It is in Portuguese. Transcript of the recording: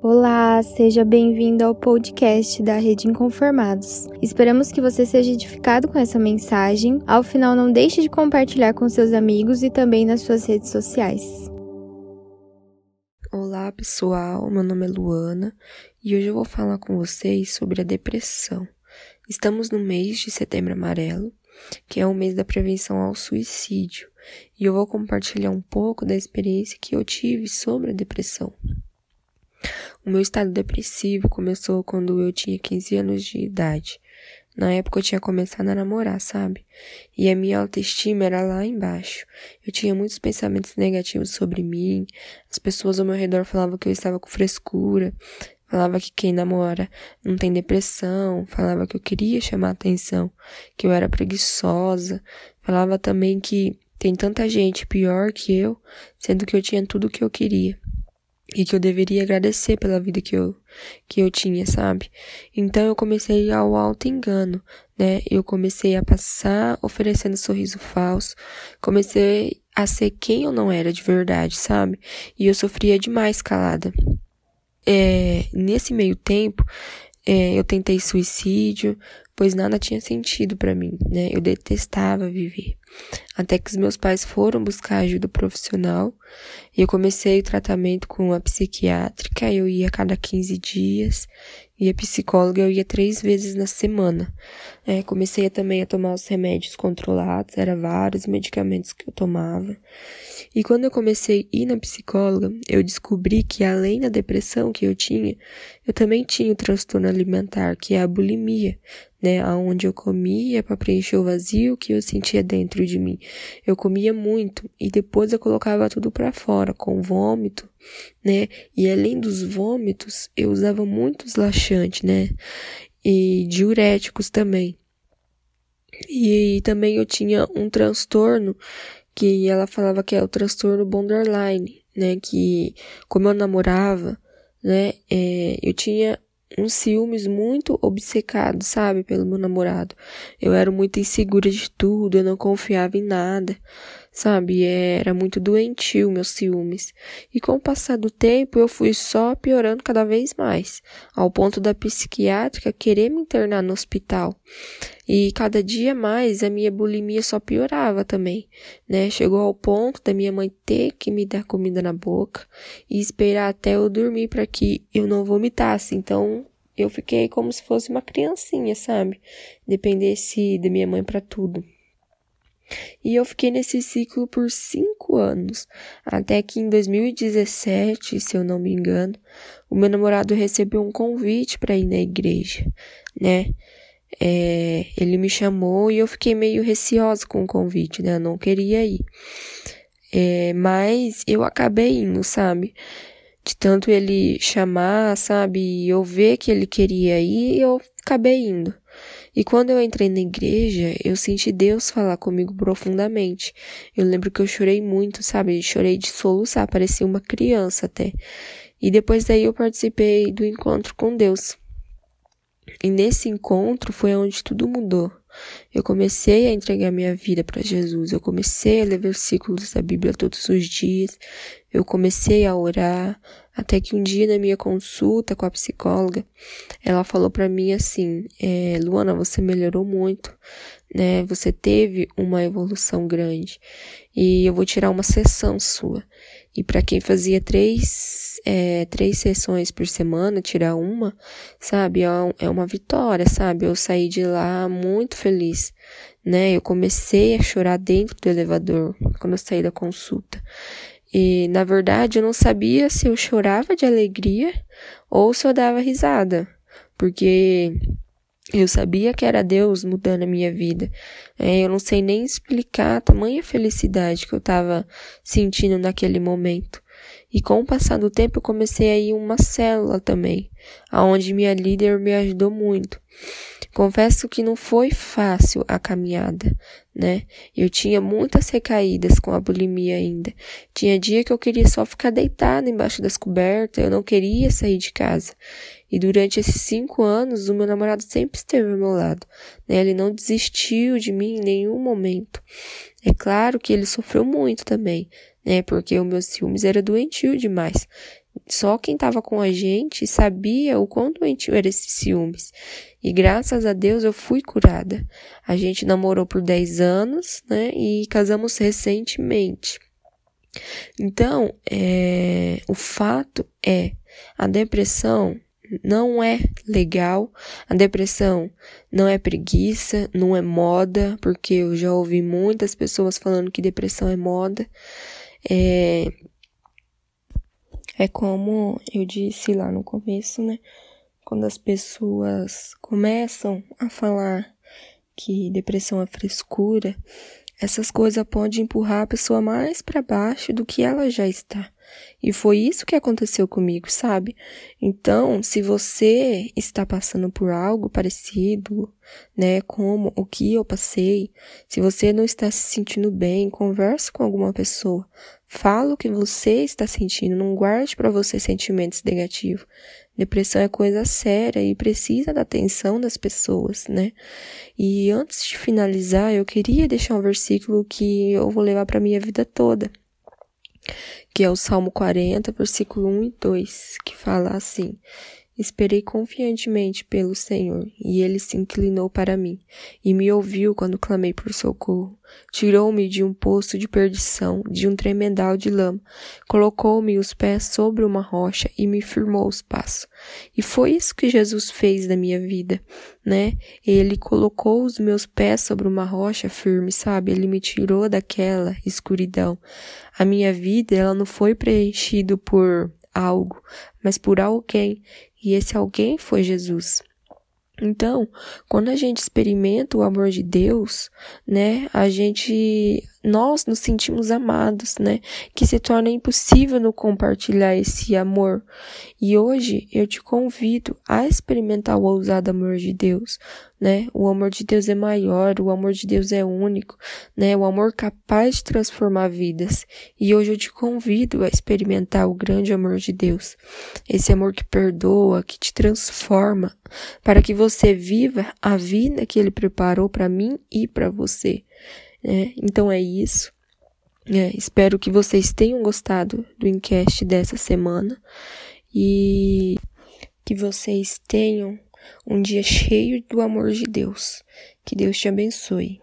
Olá, seja bem-vindo ao podcast da Rede Inconformados. Esperamos que você seja edificado com essa mensagem. Ao final, não deixe de compartilhar com seus amigos e também nas suas redes sociais. Olá, pessoal. Meu nome é Luana e hoje eu vou falar com vocês sobre a depressão. Estamos no mês de Setembro Amarelo, que é o mês da prevenção ao suicídio, e eu vou compartilhar um pouco da experiência que eu tive sobre a depressão. O meu estado depressivo começou quando eu tinha 15 anos de idade. Na época eu tinha começado a namorar, sabe? E a minha autoestima era lá embaixo. Eu tinha muitos pensamentos negativos sobre mim. As pessoas ao meu redor falavam que eu estava com frescura. Falava que quem namora não tem depressão. Falava que eu queria chamar atenção, que eu era preguiçosa. Falava também que tem tanta gente pior que eu, sendo que eu tinha tudo o que eu queria e que eu deveria agradecer pela vida que eu, que eu tinha, sabe? Então eu comecei ao alto engano, né? Eu comecei a passar oferecendo sorriso falso, comecei a ser quem eu não era de verdade, sabe? E eu sofria demais calada. É, nesse meio tempo, é, eu tentei suicídio, pois nada tinha sentido para mim, né? Eu detestava viver. Até que os meus pais foram buscar ajuda profissional e eu comecei o tratamento com a psiquiátrica. Eu ia a cada 15 dias e a psicóloga eu ia três vezes na semana. É, comecei também a tomar os remédios controlados, eram vários medicamentos que eu tomava. E quando eu comecei a ir na psicóloga, eu descobri que além da depressão que eu tinha, eu também tinha o transtorno alimentar, que é a bulimia, né, aonde eu comia para preencher o vazio que eu sentia dentro de mim. Eu comia muito e depois eu colocava tudo para fora com vômito, né? E além dos vômitos, eu usava muitos laxantes, né? E diuréticos também. E também eu tinha um transtorno que ela falava que é o transtorno borderline, né? Que como eu namorava, né? É, eu tinha uns ciúmes muito obcecados, sabe, pelo meu namorado. Eu era muito insegura de tudo, eu não confiava em nada, sabe? Era muito doentio meus ciúmes. E com o passar do tempo, eu fui só piorando cada vez mais, ao ponto da psiquiátrica querer me internar no hospital. E cada dia mais a minha bulimia só piorava também, né? Chegou ao ponto da minha mãe ter que me dar comida na boca e esperar até eu dormir para que eu não vomitasse. Então, eu fiquei como se fosse uma criancinha, sabe? Dependesse da minha mãe para tudo. E eu fiquei nesse ciclo por cinco anos, até que em 2017, se eu não me engano, o meu namorado recebeu um convite para ir na igreja, né? É, ele me chamou e eu fiquei meio receosa com o convite, né? Eu não queria ir. É, mas eu acabei indo, sabe? De tanto ele chamar, sabe? E eu ver que ele queria ir, eu acabei indo. E quando eu entrei na igreja, eu senti Deus falar comigo profundamente. Eu lembro que eu chorei muito, sabe? Chorei de soluçar, parecia uma criança até. E depois daí eu participei do encontro com Deus. E nesse encontro foi onde tudo mudou. Eu comecei a entregar minha vida para Jesus. Eu comecei a ler versículos da Bíblia todos os dias. Eu comecei a orar. Até que um dia, na minha consulta com a psicóloga, ela falou para mim assim: é, Luana, você melhorou muito, né? Você teve uma evolução grande. E eu vou tirar uma sessão sua. E para quem fazia três, é, três sessões por semana, tirar uma, sabe, é, é uma vitória, sabe? Eu saí de lá muito feliz, né? Eu comecei a chorar dentro do elevador quando eu saí da consulta. E, na verdade, eu não sabia se eu chorava de alegria ou se eu dava risada, porque eu sabia que era Deus mudando a minha vida. É, eu não sei nem explicar a tamanha felicidade que eu estava sentindo naquele momento. E com o passar do tempo eu comecei a ir uma célula também, aonde minha líder me ajudou muito. Confesso que não foi fácil a caminhada, né? Eu tinha muitas recaídas com a bulimia ainda. Tinha dia que eu queria só ficar deitada embaixo das cobertas, eu não queria sair de casa. E durante esses cinco anos, o meu namorado sempre esteve ao meu lado. Né? Ele não desistiu de mim em nenhum momento. É claro que ele sofreu muito também, né? Porque o meu ciúmes era doentio demais. Só quem estava com a gente sabia o quão doentio era esses ciúmes. E graças a Deus eu fui curada. A gente namorou por 10 anos, né? E casamos recentemente. Então, é, o fato é, a depressão não é legal, a depressão não é preguiça, não é moda, porque eu já ouvi muitas pessoas falando que depressão é moda. É, é como eu disse lá no começo, né? Quando as pessoas começam a falar que depressão é frescura, essas coisas podem empurrar a pessoa mais para baixo do que ela já está. E foi isso que aconteceu comigo, sabe? Então, se você está passando por algo parecido, né, como o que eu passei, se você não está se sentindo bem, converse com alguma pessoa. Fala o que você está sentindo, não guarde para você sentimentos negativos. Depressão é coisa séria e precisa da atenção das pessoas, né? E antes de finalizar, eu queria deixar um versículo que eu vou levar para minha vida toda, que é o Salmo 40, versículo 1 e 2, que fala assim: Esperei confiantemente pelo Senhor, e ele se inclinou para mim, e me ouviu quando clamei por socorro. Tirou-me de um poço de perdição, de um tremendal de lama, colocou-me os pés sobre uma rocha e me firmou os passos. E foi isso que Jesus fez na minha vida, né? Ele colocou os meus pés sobre uma rocha firme, sabe? Ele me tirou daquela escuridão. A minha vida, ela não foi preenchida por algo, mas por alguém e esse alguém foi Jesus. Então, quando a gente experimenta o amor de Deus, né, a gente nós nos sentimos amados, né? Que se torna impossível no compartilhar esse amor. E hoje eu te convido a experimentar o ousado amor de Deus, né? O amor de Deus é maior, o amor de Deus é único, né? O amor capaz de transformar vidas. E hoje eu te convido a experimentar o grande amor de Deus. Esse amor que perdoa, que te transforma, para que você viva a vida que ele preparou para mim e para você. É, então é isso. É, espero que vocês tenham gostado do enquete dessa semana e que vocês tenham um dia cheio do amor de Deus. Que Deus te abençoe.